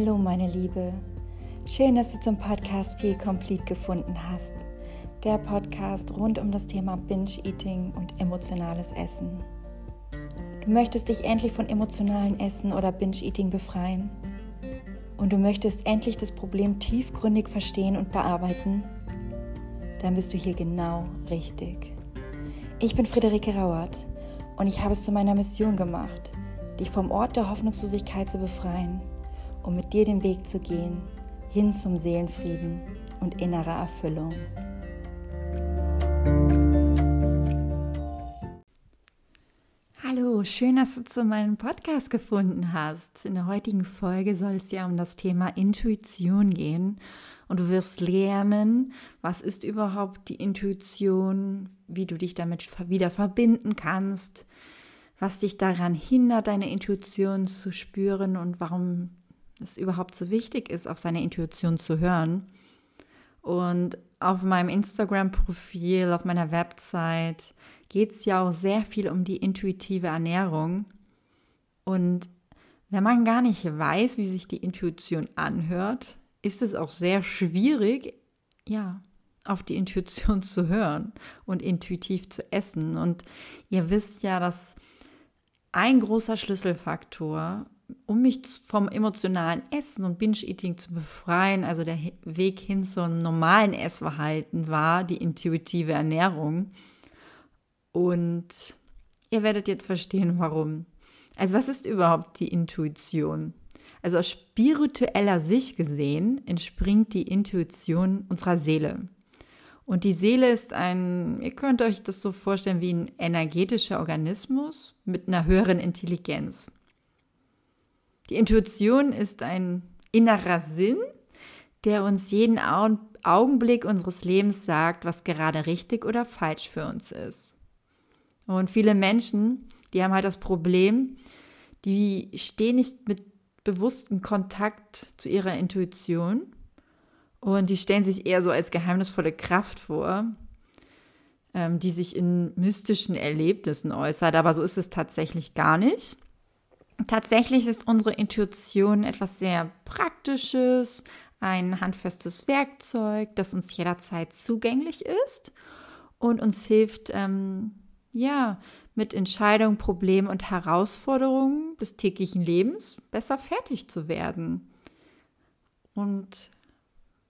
Hallo meine Liebe, schön, dass du zum Podcast Feel Complete gefunden hast. Der Podcast rund um das Thema Binge-Eating und emotionales Essen. Du möchtest dich endlich von emotionalen Essen oder Binge-Eating befreien. Und du möchtest endlich das Problem tiefgründig verstehen und bearbeiten. Dann bist du hier genau richtig. Ich bin Friederike Rauert und ich habe es zu meiner Mission gemacht, dich vom Ort der Hoffnungslosigkeit zu befreien um mit dir den Weg zu gehen hin zum Seelenfrieden und innerer Erfüllung. Hallo, schön, dass du zu meinem Podcast gefunden hast. In der heutigen Folge soll es ja um das Thema Intuition gehen und du wirst lernen, was ist überhaupt die Intuition, wie du dich damit wieder verbinden kannst, was dich daran hindert, deine Intuition zu spüren und warum es überhaupt so wichtig ist, auf seine Intuition zu hören. Und auf meinem Instagram-Profil, auf meiner Website geht es ja auch sehr viel um die intuitive Ernährung. Und wenn man gar nicht weiß, wie sich die Intuition anhört, ist es auch sehr schwierig, ja, auf die Intuition zu hören und intuitiv zu essen. Und ihr wisst ja, dass ein großer Schlüsselfaktor um mich vom emotionalen Essen und Binge-Eating zu befreien, also der Weg hin zum normalen Essverhalten war die intuitive Ernährung. Und ihr werdet jetzt verstehen, warum. Also was ist überhaupt die Intuition? Also aus spiritueller Sicht gesehen entspringt die Intuition unserer Seele. Und die Seele ist ein, ihr könnt euch das so vorstellen wie ein energetischer Organismus mit einer höheren Intelligenz. Die Intuition ist ein innerer Sinn, der uns jeden Augenblick unseres Lebens sagt, was gerade richtig oder falsch für uns ist. Und viele Menschen, die haben halt das Problem, die stehen nicht mit bewusstem Kontakt zu ihrer Intuition und die stellen sich eher so als geheimnisvolle Kraft vor, ähm, die sich in mystischen Erlebnissen äußert. Aber so ist es tatsächlich gar nicht. Tatsächlich ist unsere Intuition etwas sehr Praktisches, ein handfestes Werkzeug, das uns jederzeit zugänglich ist und uns hilft, ähm, ja, mit Entscheidungen, Problemen und Herausforderungen des täglichen Lebens besser fertig zu werden. Und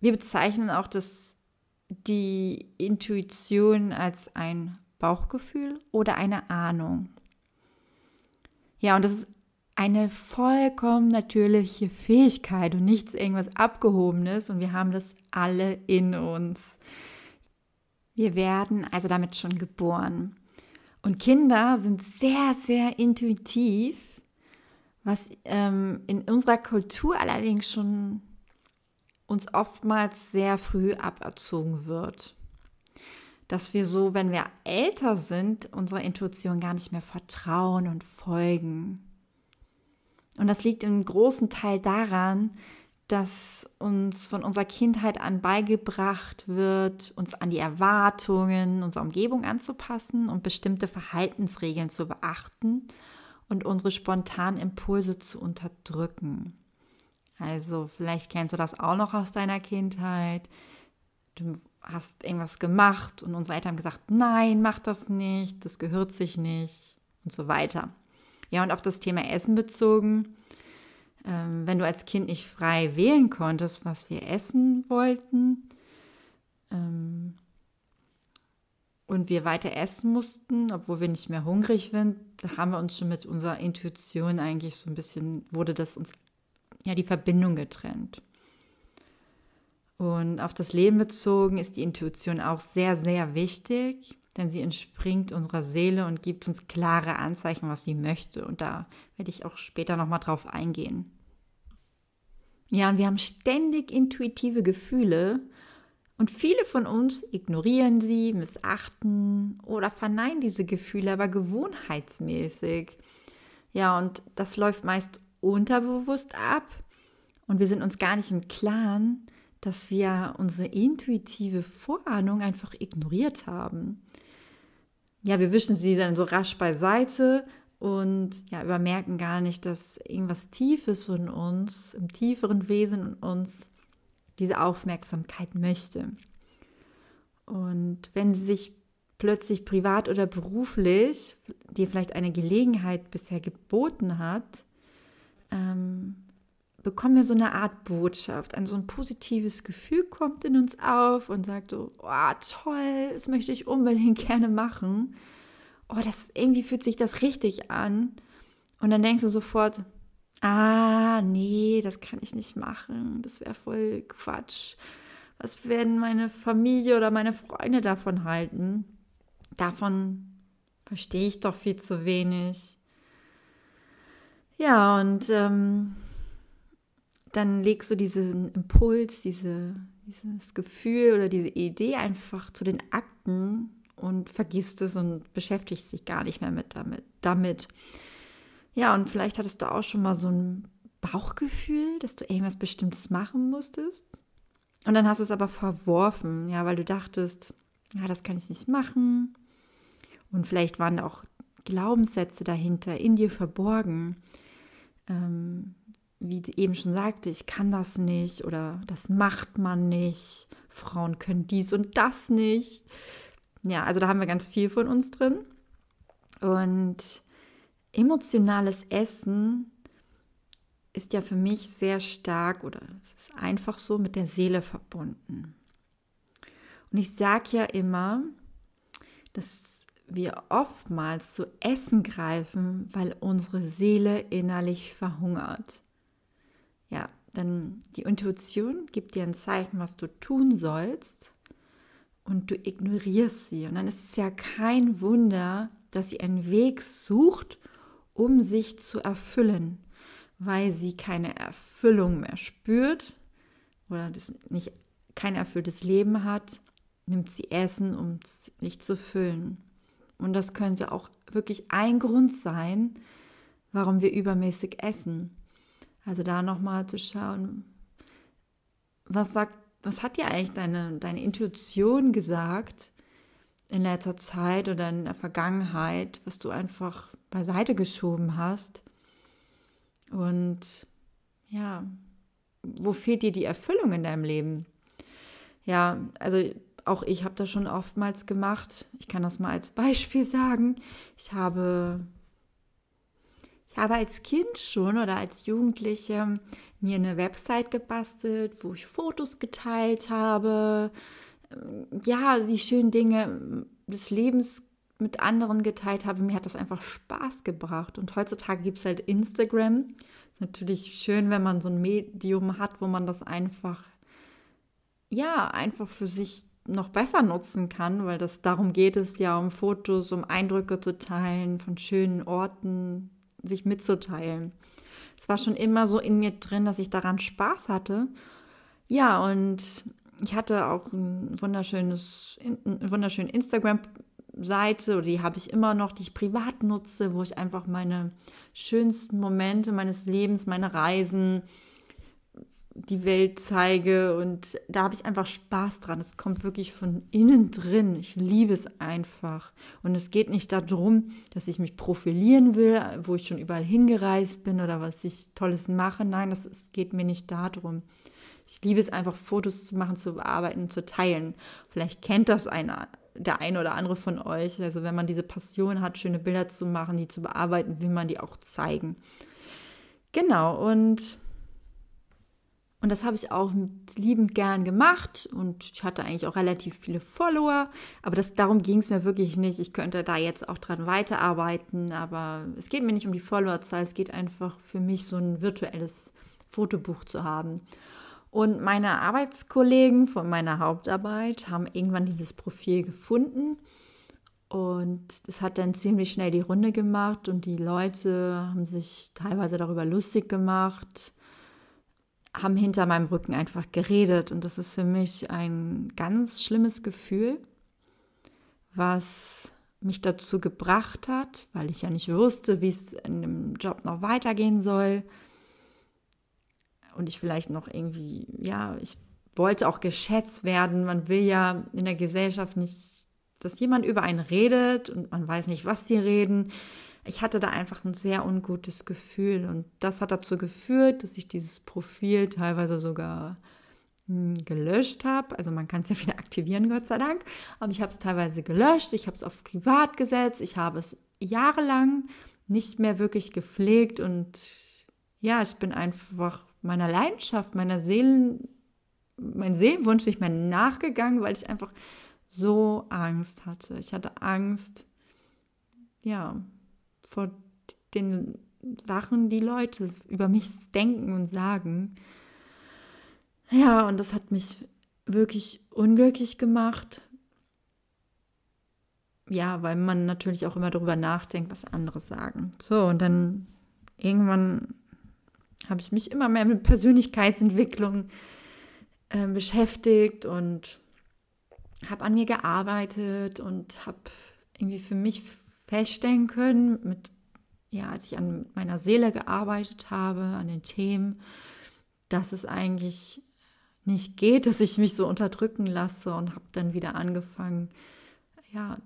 wir bezeichnen auch das, die Intuition als ein Bauchgefühl oder eine Ahnung. Ja, und das ist eine vollkommen natürliche Fähigkeit und nichts irgendwas Abgehobenes und wir haben das alle in uns. Wir werden also damit schon geboren. Und Kinder sind sehr, sehr intuitiv, was ähm, in unserer Kultur allerdings schon uns oftmals sehr früh aberzogen wird. Dass wir so, wenn wir älter sind, unserer Intuition gar nicht mehr vertrauen und folgen. Und das liegt im großen Teil daran, dass uns von unserer Kindheit an beigebracht wird, uns an die Erwartungen unserer Umgebung anzupassen und bestimmte Verhaltensregeln zu beachten und unsere spontanen Impulse zu unterdrücken. Also vielleicht kennst du das auch noch aus deiner Kindheit. Du hast irgendwas gemacht und unsere Eltern haben gesagt, nein, mach das nicht, das gehört sich nicht und so weiter. Ja, und auf das Thema Essen bezogen, ähm, wenn du als Kind nicht frei wählen konntest, was wir essen wollten, ähm, und wir weiter essen mussten, obwohl wir nicht mehr hungrig sind, da haben wir uns schon mit unserer Intuition eigentlich so ein bisschen, wurde das uns, ja, die Verbindung getrennt. Und auf das Leben bezogen ist die Intuition auch sehr, sehr wichtig denn sie entspringt unserer Seele und gibt uns klare Anzeichen, was sie möchte. Und da werde ich auch später nochmal drauf eingehen. Ja, und wir haben ständig intuitive Gefühle und viele von uns ignorieren sie, missachten oder verneinen diese Gefühle, aber gewohnheitsmäßig. Ja, und das läuft meist unterbewusst ab und wir sind uns gar nicht im Klaren, dass wir unsere intuitive Vorahnung einfach ignoriert haben. Ja, wir wischen sie dann so rasch beiseite und ja, übermerken gar nicht, dass irgendwas Tiefes in uns, im tieferen Wesen in uns diese Aufmerksamkeit möchte. Und wenn sie sich plötzlich privat oder beruflich dir vielleicht eine Gelegenheit bisher geboten hat, ähm, bekommen wir so eine Art Botschaft, ein so ein positives Gefühl kommt in uns auf und sagt so, oh, toll, das möchte ich unbedingt gerne machen. Oh, das irgendwie fühlt sich das richtig an. Und dann denkst du sofort, ah, nee, das kann ich nicht machen, das wäre voll Quatsch. Was werden meine Familie oder meine Freunde davon halten? Davon verstehe ich doch viel zu wenig. Ja, und ähm, dann legst du diesen Impuls, diese, dieses Gefühl oder diese Idee einfach zu den Akten und vergisst es und beschäftigst dich gar nicht mehr mit damit. damit. Ja, und vielleicht hattest du auch schon mal so ein Bauchgefühl, dass du irgendwas Bestimmtes machen musstest. Und dann hast du es aber verworfen, ja, weil du dachtest, ja, das kann ich nicht machen. Und vielleicht waren auch Glaubenssätze dahinter in dir verborgen, ähm, wie eben schon sagte, ich kann das nicht oder das macht man nicht. Frauen können dies und das nicht. Ja, also da haben wir ganz viel von uns drin. Und emotionales Essen ist ja für mich sehr stark oder es ist einfach so mit der Seele verbunden. Und ich sage ja immer, dass wir oftmals zu Essen greifen, weil unsere Seele innerlich verhungert. Ja, denn die Intuition gibt dir ein Zeichen, was du tun sollst und du ignorierst sie. Und dann ist es ja kein Wunder, dass sie einen Weg sucht, um sich zu erfüllen, weil sie keine Erfüllung mehr spürt oder das nicht kein erfülltes Leben hat, nimmt sie Essen, um sich zu füllen. Und das könnte auch wirklich ein Grund sein, warum wir übermäßig essen. Also da nochmal zu schauen, was sagt, was hat dir eigentlich deine, deine Intuition gesagt in letzter Zeit oder in der Vergangenheit, was du einfach beiseite geschoben hast? Und ja, wo fehlt dir die Erfüllung in deinem Leben? Ja, also auch ich habe das schon oftmals gemacht. Ich kann das mal als Beispiel sagen. Ich habe, ich habe als Kind schon oder als Jugendliche mir eine Website gebastelt, wo ich Fotos geteilt habe. Ja, die schönen Dinge des Lebens mit anderen geteilt habe. Mir hat das einfach Spaß gebracht. Und heutzutage gibt es halt Instagram. Ist natürlich schön, wenn man so ein Medium hat, wo man das einfach, ja, einfach für sich noch besser nutzen kann, weil das darum geht es ja, um Fotos, um Eindrücke zu teilen, von schönen Orten sich mitzuteilen. Es war schon immer so in mir drin, dass ich daran Spaß hatte. Ja, und ich hatte auch ein wunderschönes, eine wunderschöne Instagram-Seite, die habe ich immer noch, die ich privat nutze, wo ich einfach meine schönsten Momente meines Lebens, meine Reisen, die Welt zeige und da habe ich einfach Spaß dran. Es kommt wirklich von innen drin. Ich liebe es einfach. Und es geht nicht darum, dass ich mich profilieren will, wo ich schon überall hingereist bin oder was ich Tolles mache. Nein, das es geht mir nicht darum. Ich liebe es einfach, Fotos zu machen, zu bearbeiten, zu teilen. Vielleicht kennt das einer, der eine oder andere von euch. Also wenn man diese Passion hat, schöne Bilder zu machen, die zu bearbeiten, will man die auch zeigen. Genau, und und das habe ich auch liebend gern gemacht und ich hatte eigentlich auch relativ viele Follower, aber das, darum ging es mir wirklich nicht. Ich könnte da jetzt auch dran weiterarbeiten, aber es geht mir nicht um die Followerzahl, es geht einfach für mich so ein virtuelles Fotobuch zu haben. Und meine Arbeitskollegen von meiner Hauptarbeit haben irgendwann dieses Profil gefunden und es hat dann ziemlich schnell die Runde gemacht und die Leute haben sich teilweise darüber lustig gemacht haben hinter meinem Rücken einfach geredet. Und das ist für mich ein ganz schlimmes Gefühl, was mich dazu gebracht hat, weil ich ja nicht wusste, wie es in dem Job noch weitergehen soll. Und ich vielleicht noch irgendwie, ja, ich wollte auch geschätzt werden. Man will ja in der Gesellschaft nicht, dass jemand über einen redet und man weiß nicht, was sie reden. Ich hatte da einfach ein sehr ungutes Gefühl und das hat dazu geführt, dass ich dieses Profil teilweise sogar hm, gelöscht habe. Also man kann es ja wieder aktivieren, Gott sei Dank. Aber ich habe es teilweise gelöscht, ich habe es auf privat gesetzt, ich habe es jahrelang nicht mehr wirklich gepflegt und ja, ich bin einfach meiner Leidenschaft, meiner Seelen, mein Seelenwunsch nicht mehr nachgegangen, weil ich einfach so Angst hatte. Ich hatte Angst, ja, vor den Sachen, die Leute über mich denken und sagen. Ja, und das hat mich wirklich unglücklich gemacht. Ja, weil man natürlich auch immer darüber nachdenkt, was andere sagen. So, und dann irgendwann habe ich mich immer mehr mit Persönlichkeitsentwicklung äh, beschäftigt und habe an mir gearbeitet und habe irgendwie für mich feststellen können, mit, ja, als ich an meiner Seele gearbeitet habe, an den Themen, dass es eigentlich nicht geht, dass ich mich so unterdrücken lasse und habe dann wieder angefangen, ja,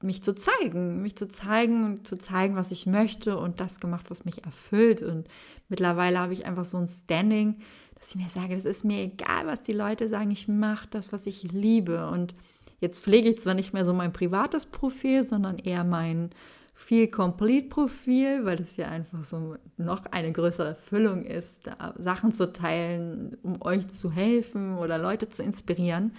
mich zu zeigen, mich zu zeigen und zu zeigen, was ich möchte und das gemacht, was mich erfüllt. Und mittlerweile habe ich einfach so ein Standing, dass ich mir sage, das ist mir egal, was die Leute sagen, ich mache das, was ich liebe. Und jetzt pflege ich zwar nicht mehr so mein privates Profil, sondern eher mein viel Complete Profil, weil das ja einfach so noch eine größere Erfüllung ist, da Sachen zu teilen, um euch zu helfen oder Leute zu inspirieren.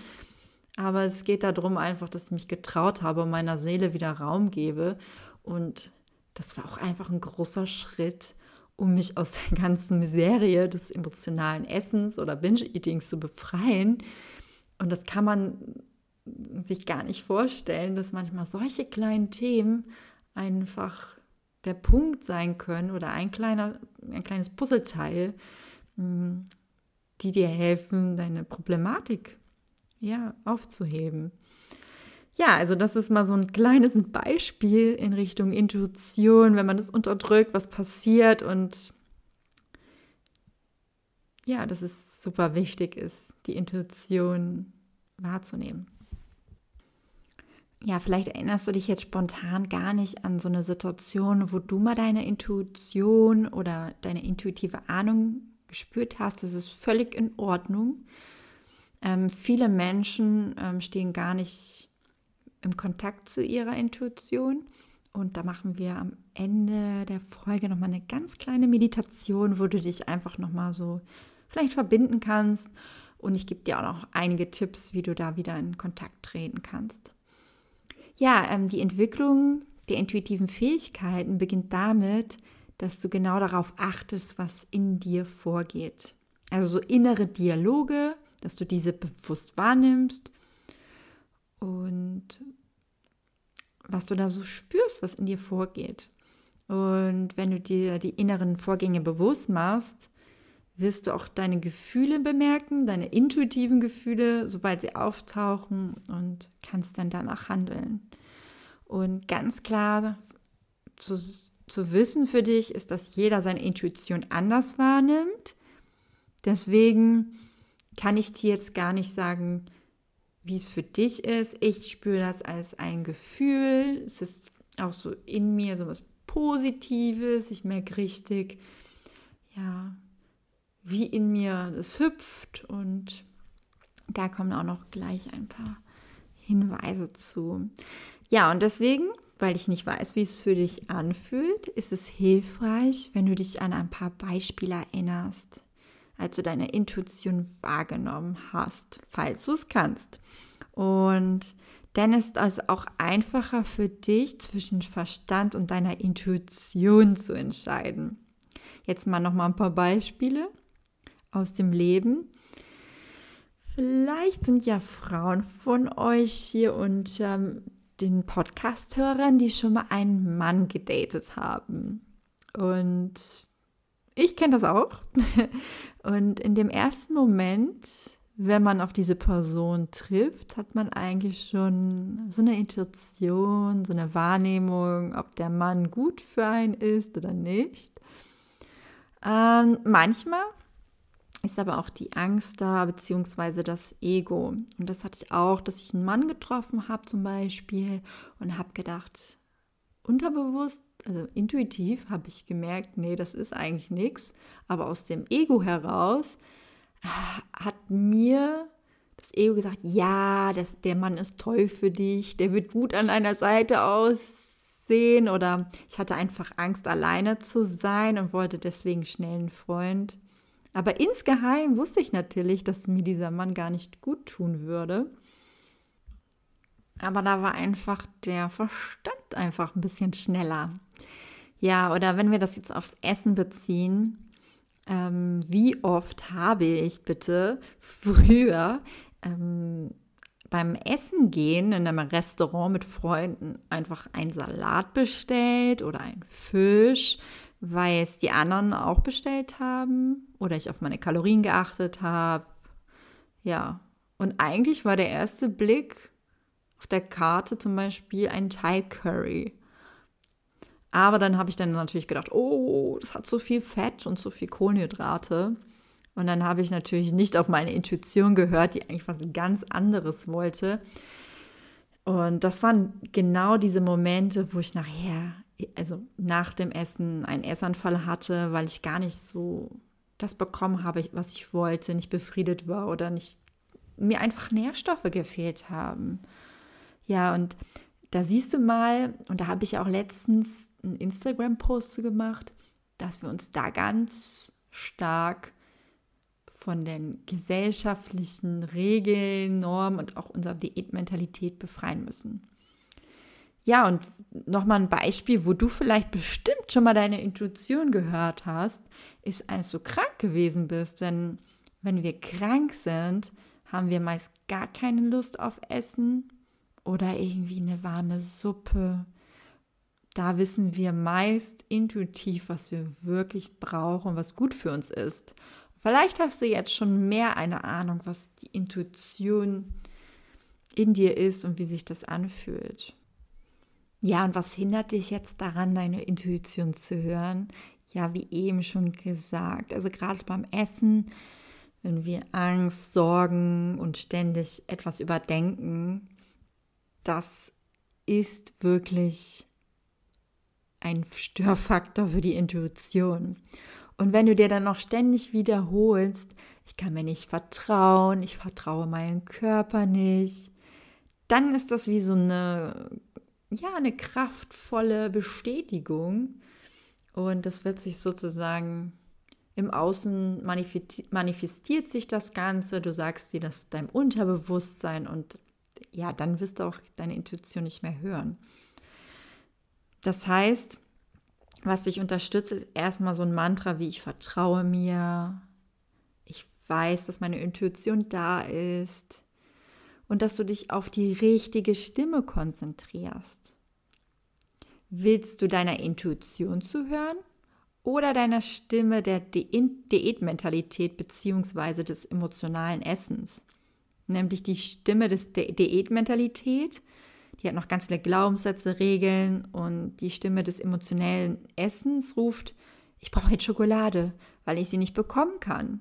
Aber es geht darum einfach, dass ich mich getraut habe meiner Seele wieder Raum gebe. Und das war auch einfach ein großer Schritt, um mich aus der ganzen Miserie des emotionalen Essens oder Binge-Eatings zu befreien. Und das kann man sich gar nicht vorstellen, dass manchmal solche kleinen Themen einfach der Punkt sein können oder ein, kleiner, ein kleines Puzzleteil, hm, die dir helfen, deine Problematik ja, aufzuheben. Ja, also das ist mal so ein kleines Beispiel in Richtung Intuition, wenn man das unterdrückt, was passiert und ja, dass es super wichtig ist, die Intuition wahrzunehmen. Ja, vielleicht erinnerst du dich jetzt spontan gar nicht an so eine Situation, wo du mal deine Intuition oder deine intuitive Ahnung gespürt hast. Das ist völlig in Ordnung. Ähm, viele Menschen ähm, stehen gar nicht im Kontakt zu ihrer Intuition. Und da machen wir am Ende der Folge nochmal eine ganz kleine Meditation, wo du dich einfach nochmal so vielleicht verbinden kannst. Und ich gebe dir auch noch einige Tipps, wie du da wieder in Kontakt treten kannst. Ja, ähm, die Entwicklung der intuitiven Fähigkeiten beginnt damit, dass du genau darauf achtest, was in dir vorgeht. Also so innere Dialoge, dass du diese bewusst wahrnimmst und was du da so spürst, was in dir vorgeht. Und wenn du dir die inneren Vorgänge bewusst machst, wirst du auch deine Gefühle bemerken, deine intuitiven Gefühle, sobald sie auftauchen und kannst dann danach handeln. Und ganz klar zu, zu wissen für dich ist, dass jeder seine Intuition anders wahrnimmt. Deswegen kann ich dir jetzt gar nicht sagen, wie es für dich ist. Ich spüre das als ein Gefühl. Es ist auch so in mir so was Positives. Ich merke richtig, ja, wie in mir das hüpft. Und da kommen auch noch gleich ein paar Hinweise zu. Ja, und deswegen, weil ich nicht weiß, wie es für dich anfühlt, ist es hilfreich, wenn du dich an ein paar Beispiele erinnerst als du deine Intuition wahrgenommen hast, falls du es kannst. Und dann ist es auch einfacher für dich, zwischen Verstand und deiner Intuition zu entscheiden. Jetzt mal noch mal ein paar Beispiele aus dem Leben. Vielleicht sind ja Frauen von euch hier unter ähm, den Podcast-Hörern, die schon mal einen Mann gedatet haben. Und ich kenne das auch. Und in dem ersten Moment, wenn man auf diese Person trifft, hat man eigentlich schon so eine Intuition, so eine Wahrnehmung, ob der Mann gut für einen ist oder nicht. Ähm, manchmal ist aber auch die Angst da, beziehungsweise das Ego. Und das hatte ich auch, dass ich einen Mann getroffen habe zum Beispiel und habe gedacht, unterbewusst also intuitiv habe ich gemerkt, nee, das ist eigentlich nichts. Aber aus dem Ego heraus ah, hat mir das Ego gesagt, ja, das, der Mann ist toll für dich, der wird gut an deiner Seite aussehen. Oder ich hatte einfach Angst, alleine zu sein und wollte deswegen schnell einen Freund. Aber insgeheim wusste ich natürlich, dass mir dieser Mann gar nicht gut tun würde. Aber da war einfach der Verstand einfach ein bisschen schneller. Ja, oder wenn wir das jetzt aufs Essen beziehen, ähm, wie oft habe ich bitte früher ähm, beim Essen gehen in einem Restaurant mit Freunden einfach einen Salat bestellt oder einen Fisch, weil es die anderen auch bestellt haben oder ich auf meine Kalorien geachtet habe. Ja, und eigentlich war der erste Blick auf der Karte zum Beispiel ein Thai Curry. Aber dann habe ich dann natürlich gedacht, oh, das hat so viel Fett und so viel Kohlenhydrate. Und dann habe ich natürlich nicht auf meine Intuition gehört, die eigentlich was ganz anderes wollte. Und das waren genau diese Momente, wo ich nachher, also nach dem Essen, einen Essanfall hatte, weil ich gar nicht so das bekommen habe, was ich wollte, nicht befriedet war oder nicht mir einfach Nährstoffe gefehlt haben. Ja, und da siehst du mal, und da habe ich auch letztens einen Instagram-Post gemacht, dass wir uns da ganz stark von den gesellschaftlichen Regeln, Normen und auch unserer Diätmentalität befreien müssen. Ja, und nochmal ein Beispiel, wo du vielleicht bestimmt schon mal deine Intuition gehört hast, ist, als du krank gewesen bist. Denn wenn wir krank sind, haben wir meist gar keine Lust auf Essen oder irgendwie eine warme Suppe. Da wissen wir meist intuitiv, was wir wirklich brauchen, was gut für uns ist. Vielleicht hast du jetzt schon mehr eine Ahnung, was die Intuition in dir ist und wie sich das anfühlt. Ja, und was hindert dich jetzt daran, deine Intuition zu hören? Ja, wie eben schon gesagt, also gerade beim Essen, wenn wir Angst, Sorgen und ständig etwas überdenken, das ist wirklich ein Störfaktor für die Intuition. Und wenn du dir dann noch ständig wiederholst, ich kann mir nicht vertrauen, ich vertraue meinem Körper nicht, dann ist das wie so eine, ja, eine kraftvolle Bestätigung. Und das wird sich sozusagen im Außen manifestiert sich das Ganze. Du sagst dir das deinem Unterbewusstsein und ja, dann wirst du auch deine Intuition nicht mehr hören. Das heißt, was dich unterstützt, ist erstmal so ein Mantra wie ich vertraue mir, ich weiß, dass meine Intuition da ist und dass du dich auf die richtige Stimme konzentrierst. Willst du deiner Intuition zuhören oder deiner Stimme der Diätmentalität bzw. des emotionalen Essens? Nämlich die Stimme des Diätmentalität die hat noch ganz viele Glaubenssätze, Regeln und die Stimme des emotionellen Essens ruft, ich brauche jetzt Schokolade, weil ich sie nicht bekommen kann.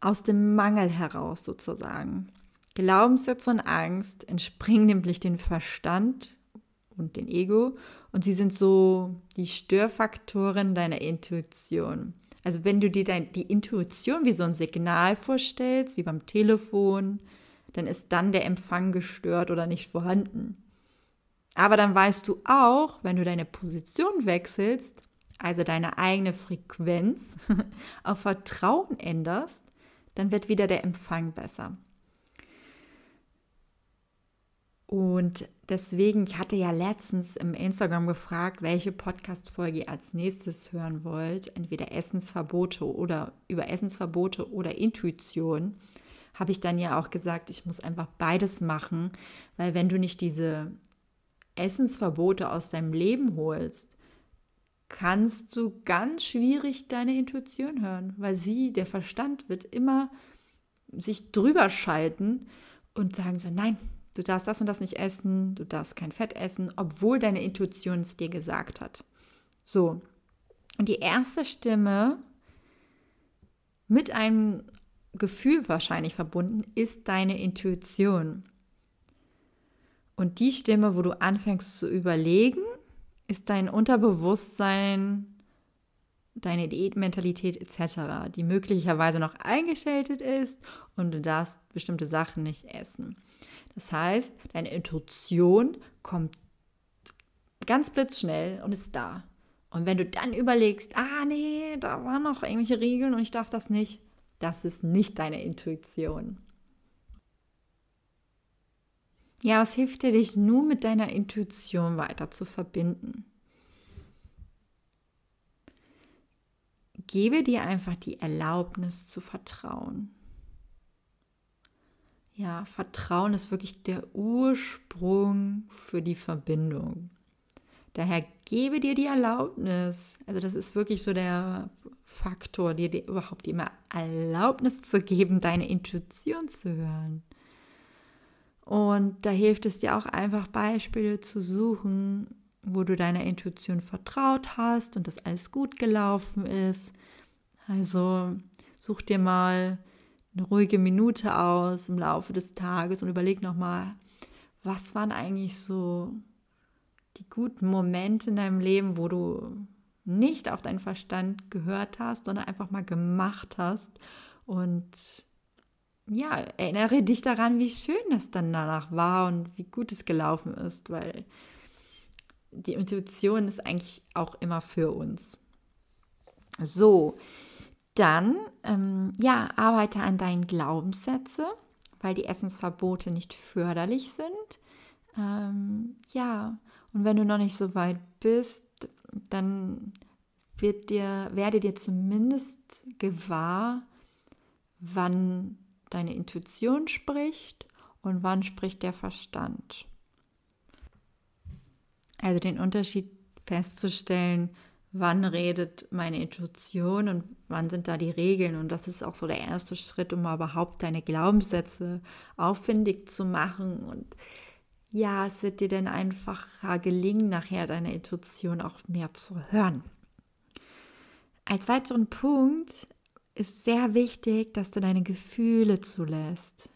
Aus dem Mangel heraus sozusagen. Glaubenssätze und Angst entspringen nämlich den Verstand und den Ego und sie sind so die Störfaktoren deiner Intuition. Also wenn du dir dein, die Intuition wie so ein Signal vorstellst, wie beim Telefon, dann ist dann der Empfang gestört oder nicht vorhanden. Aber dann weißt du auch, wenn du deine Position wechselst, also deine eigene Frequenz auf Vertrauen änderst, dann wird wieder der Empfang besser. Und deswegen, ich hatte ja letztens im Instagram gefragt, welche Podcast-Folge ihr als nächstes hören wollt. Entweder Essensverbote oder über Essensverbote oder Intuition. Habe ich dann ja auch gesagt, ich muss einfach beides machen, weil wenn du nicht diese Essensverbote aus deinem Leben holst, kannst du ganz schwierig deine Intuition hören, weil sie, der Verstand wird immer sich drüber schalten und sagen so, nein, du darfst das und das nicht essen, du darfst kein Fett essen, obwohl deine Intuition es dir gesagt hat. So, und die erste Stimme mit einem Gefühl wahrscheinlich verbunden, ist deine Intuition. Und die Stimme, wo du anfängst zu überlegen, ist dein Unterbewusstsein, deine Diätmentalität etc., die möglicherweise noch eingeschaltet ist und du darfst bestimmte Sachen nicht essen. Das heißt, deine Intuition kommt ganz blitzschnell und ist da. Und wenn du dann überlegst, ah nee, da waren noch irgendwelche Regeln und ich darf das nicht, das ist nicht deine Intuition. Ja, was hilft dir, dich nur mit deiner Intuition weiter zu verbinden? Gebe dir einfach die Erlaubnis zu vertrauen. Ja, Vertrauen ist wirklich der Ursprung für die Verbindung. Daher gebe dir die Erlaubnis. Also das ist wirklich so der Faktor, dir, dir überhaupt immer Erlaubnis zu geben, deine Intuition zu hören. Und da hilft es dir auch einfach Beispiele zu suchen, wo du deiner Intuition vertraut hast und das alles gut gelaufen ist. Also such dir mal eine ruhige Minute aus im Laufe des Tages und überleg nochmal, was waren eigentlich so die guten Momente in deinem Leben, wo du nicht auf deinen Verstand gehört hast, sondern einfach mal gemacht hast. Und ja, erinnere dich daran, wie schön das dann danach war und wie gut es gelaufen ist, weil die Intuition ist eigentlich auch immer für uns. So, dann, ähm, ja, arbeite an deinen Glaubenssätze, weil die Essensverbote nicht förderlich sind. Ähm, ja, und wenn du noch nicht so weit bist, dann wird dir, werde dir zumindest gewahr, wann deine Intuition spricht und wann spricht der Verstand. Also den Unterschied festzustellen, wann redet meine Intuition und wann sind da die Regeln. Und das ist auch so der erste Schritt, um überhaupt deine Glaubenssätze auffindig zu machen und ja, es wird dir dann einfacher gelingen, nachher deine Intuition auch mehr zu hören. Als weiteren Punkt ist sehr wichtig, dass du deine Gefühle zulässt.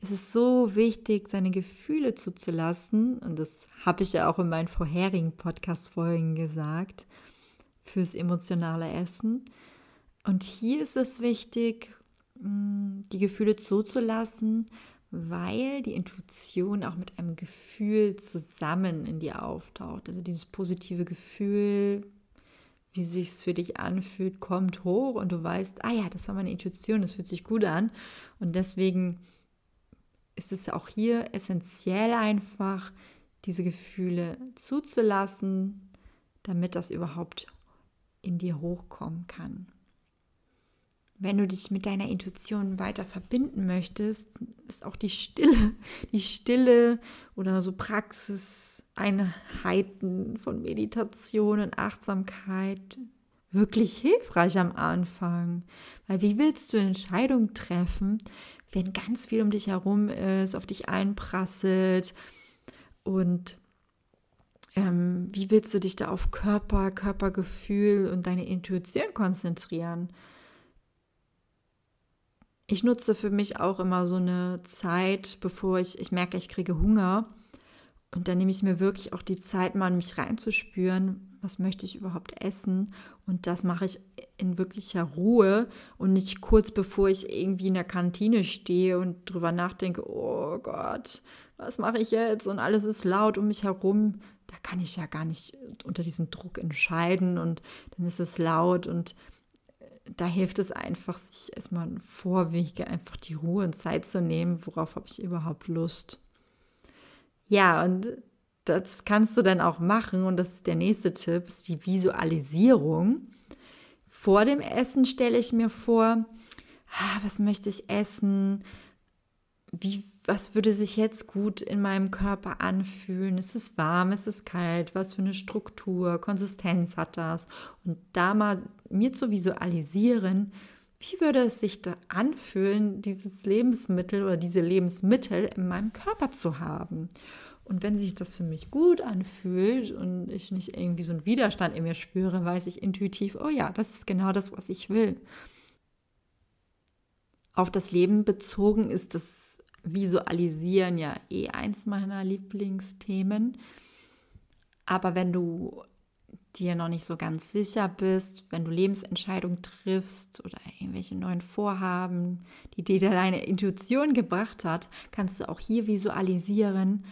Es ist so wichtig, seine Gefühle zuzulassen, und das habe ich ja auch in meinen vorherigen Podcast-Folgen gesagt, fürs emotionale Essen. Und hier ist es wichtig, mm, die Gefühle zuzulassen, weil die Intuition auch mit einem Gefühl zusammen in dir auftaucht. Also dieses positive Gefühl, wie sich für dich anfühlt, kommt hoch und du weißt, ah ja, das war meine Intuition, das fühlt sich gut an. Und deswegen ist es auch hier essentiell einfach, diese Gefühle zuzulassen, damit das überhaupt in dir hochkommen kann wenn du dich mit deiner Intuition weiter verbinden möchtest, ist auch die Stille, die Stille oder so Praxiseinheiten von Meditation und Achtsamkeit wirklich hilfreich am Anfang. Weil wie willst du Entscheidungen treffen, wenn ganz viel um dich herum ist, auf dich einprasselt und ähm, wie willst du dich da auf Körper, Körpergefühl und deine Intuition konzentrieren? ich nutze für mich auch immer so eine Zeit, bevor ich, ich merke, ich kriege Hunger. Und dann nehme ich mir wirklich auch die Zeit, mal in mich reinzuspüren, was möchte ich überhaupt essen. Und das mache ich in wirklicher Ruhe und nicht kurz bevor ich irgendwie in der Kantine stehe und drüber nachdenke, oh Gott, was mache ich jetzt? Und alles ist laut um mich herum. Da kann ich ja gar nicht unter diesem Druck entscheiden und dann ist es laut und da hilft es einfach, sich erstmal einen Vorwege, einfach die Ruhe und Zeit zu nehmen, worauf habe ich überhaupt Lust. Ja, und das kannst du dann auch machen und das ist der nächste Tipp, ist die Visualisierung. Vor dem Essen stelle ich mir vor, ah, was möchte ich essen? Wie was würde sich jetzt gut in meinem Körper anfühlen? Ist es warm, ist es kalt? Was für eine Struktur, Konsistenz hat das? Und da mal mir zu visualisieren, wie würde es sich da anfühlen, dieses Lebensmittel oder diese Lebensmittel in meinem Körper zu haben? Und wenn sich das für mich gut anfühlt und ich nicht irgendwie so einen Widerstand in mir spüre, weiß ich intuitiv, oh ja, das ist genau das, was ich will. Auf das Leben bezogen ist das Visualisieren ja eh eins meiner Lieblingsthemen. Aber wenn du dir noch nicht so ganz sicher bist, wenn du Lebensentscheidungen triffst oder irgendwelche neuen Vorhaben, die dir deine Intuition gebracht hat, kannst du auch hier visualisieren,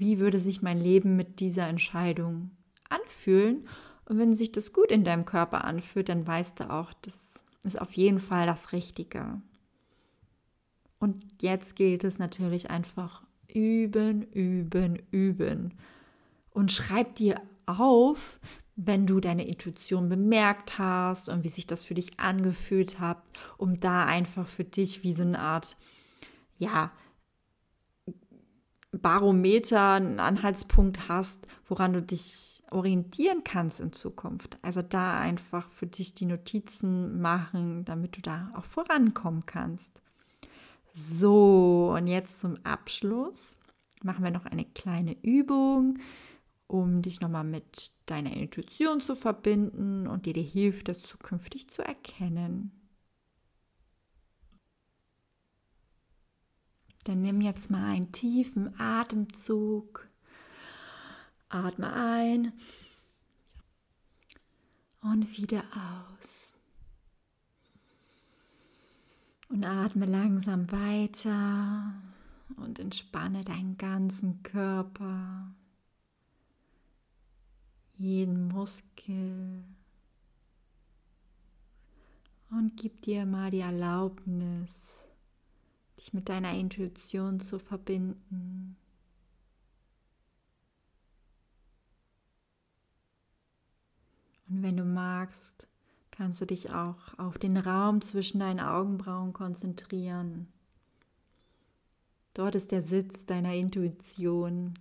wie würde sich mein Leben mit dieser Entscheidung anfühlen. Und wenn sich das gut in deinem Körper anfühlt, dann weißt du auch, das ist auf jeden Fall das Richtige. Und jetzt gilt es natürlich einfach üben, üben, üben. Und schreib dir auf, wenn du deine Intuition bemerkt hast und wie sich das für dich angefühlt hat, um da einfach für dich wie so eine Art, ja, Barometer, einen Anhaltspunkt hast, woran du dich orientieren kannst in Zukunft. Also da einfach für dich die Notizen machen, damit du da auch vorankommen kannst. So, und jetzt zum Abschluss machen wir noch eine kleine Übung um dich nochmal mit deiner Intuition zu verbinden und dir die hilft, das zukünftig zu erkennen. Dann nimm jetzt mal einen tiefen Atemzug. Atme ein und wieder aus. Und atme langsam weiter und entspanne deinen ganzen Körper jeden Muskel und gib dir mal die Erlaubnis, dich mit deiner Intuition zu verbinden. Und wenn du magst, kannst du dich auch auf den Raum zwischen deinen Augenbrauen konzentrieren. Dort ist der Sitz deiner Intuition.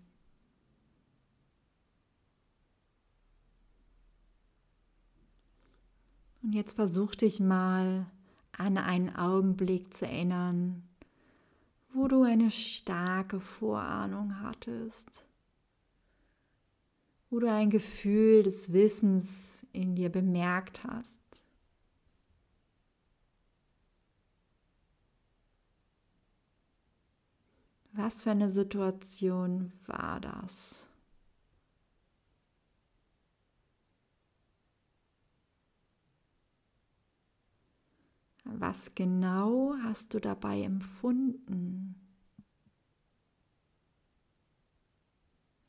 Und jetzt versuch dich mal an einen Augenblick zu erinnern, wo du eine starke Vorahnung hattest, wo du ein Gefühl des Wissens in dir bemerkt hast. Was für eine Situation war das? Was genau hast du dabei empfunden?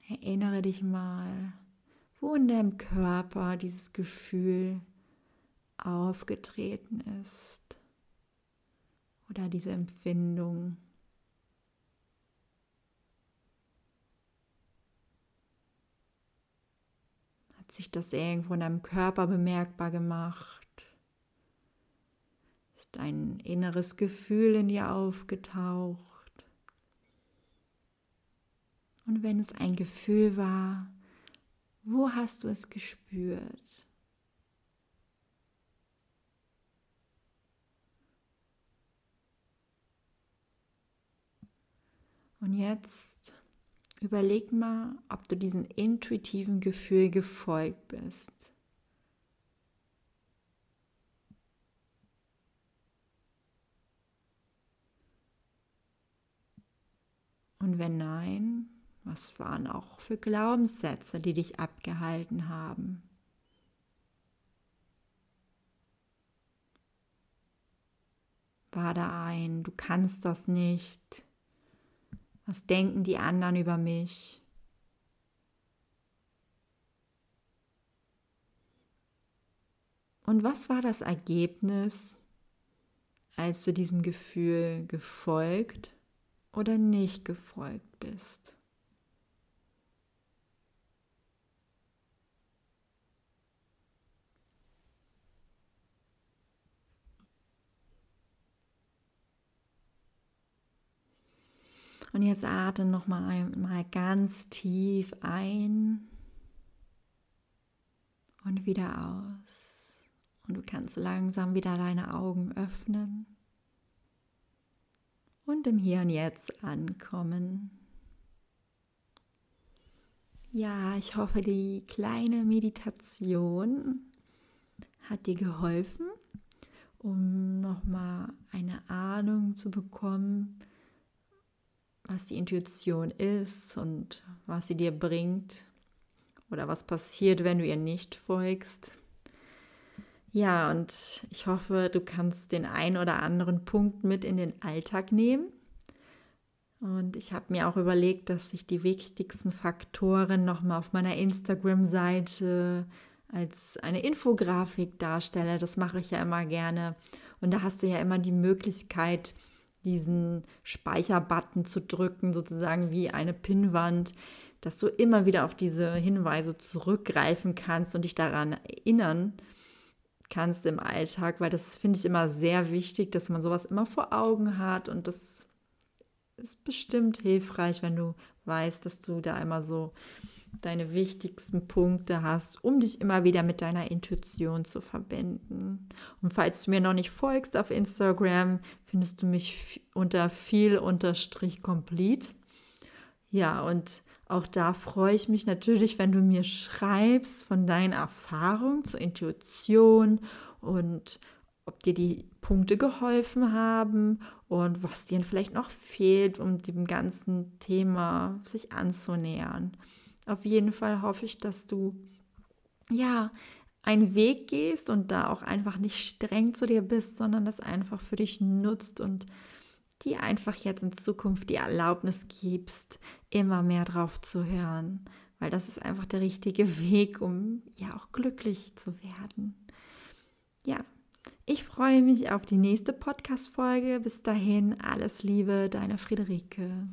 Erinnere dich mal, wo in deinem Körper dieses Gefühl aufgetreten ist oder diese Empfindung. Hat sich das irgendwo in deinem Körper bemerkbar gemacht? Ein inneres Gefühl in dir aufgetaucht. Und wenn es ein Gefühl war, wo hast du es gespürt? Und jetzt überleg mal, ob du diesem intuitiven Gefühl gefolgt bist. Und wenn nein, was waren auch für Glaubenssätze, die dich abgehalten haben? War da ein, du kannst das nicht. Was denken die anderen über mich? Und was war das Ergebnis, als du diesem Gefühl gefolgt oder nicht gefolgt bist. Und jetzt atme noch mal einmal ganz tief ein und wieder aus. Und du kannst langsam wieder deine Augen öffnen und im Hier und Jetzt ankommen. Ja, ich hoffe, die kleine Meditation hat dir geholfen, um nochmal eine Ahnung zu bekommen, was die Intuition ist und was sie dir bringt oder was passiert, wenn du ihr nicht folgst. Ja, und ich hoffe, du kannst den ein oder anderen Punkt mit in den Alltag nehmen. Und ich habe mir auch überlegt, dass ich die wichtigsten Faktoren nochmal auf meiner Instagram-Seite als eine Infografik darstelle. Das mache ich ja immer gerne. Und da hast du ja immer die Möglichkeit, diesen Speicherbutton zu drücken, sozusagen wie eine Pinnwand, dass du immer wieder auf diese Hinweise zurückgreifen kannst und dich daran erinnern kannst im Alltag, weil das finde ich immer sehr wichtig, dass man sowas immer vor Augen hat und das ist bestimmt hilfreich, wenn du weißt, dass du da immer so deine wichtigsten Punkte hast, um dich immer wieder mit deiner Intuition zu verbinden. Und falls du mir noch nicht folgst auf Instagram, findest du mich unter viel unterstrich complete. Ja, und auch da freue ich mich natürlich, wenn du mir schreibst von deinen Erfahrungen zur Intuition und ob dir die Punkte geholfen haben und was dir vielleicht noch fehlt, um dem ganzen Thema sich anzunähern. Auf jeden Fall hoffe ich, dass du ja einen Weg gehst und da auch einfach nicht streng zu dir bist, sondern das einfach für dich nutzt und dir einfach jetzt in Zukunft die Erlaubnis gibst, immer mehr drauf zu hören, weil das ist einfach der richtige Weg, um ja auch glücklich zu werden. Ja, ich freue mich auf die nächste Podcast-Folge. Bis dahin, alles Liebe, deine Friederike.